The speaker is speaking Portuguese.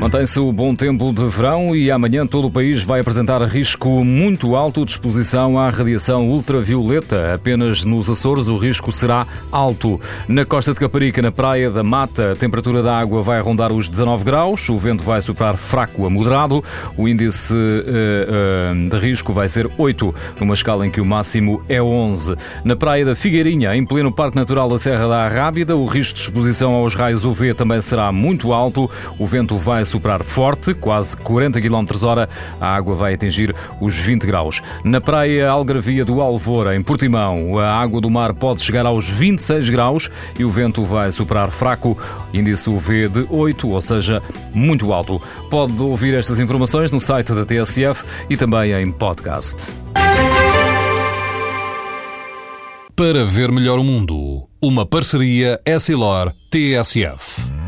Mantém-se o bom tempo de verão e amanhã todo o país vai apresentar risco muito alto de exposição à radiação ultravioleta. Apenas nos Açores o risco será alto. Na costa de Caparica, na praia da Mata, a temperatura da água vai rondar os 19 graus, o vento vai soprar fraco a moderado, o índice uh, uh, de risco vai ser 8, numa escala em que o máximo é 11. Na praia da Figueirinha, em pleno Parque Natural da Serra da Arrábida, o risco de exposição aos raios UV também será muito alto, o vento vai soprar forte, quase 40 km hora, a água vai atingir os 20 graus. Na praia Algravia do Alvor, em Portimão, a água do mar pode chegar aos 26 graus e o vento vai soprar fraco, índice UV de 8, ou seja, muito alto. Pode ouvir estas informações no site da TSF e também em podcast. Para ver melhor o mundo, uma parceria Essilor-TSF.